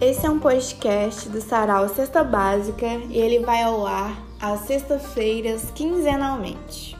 Esse é um podcast do Sarau Sexta Básica e ele vai ao ar às sextas-feiras, quinzenalmente.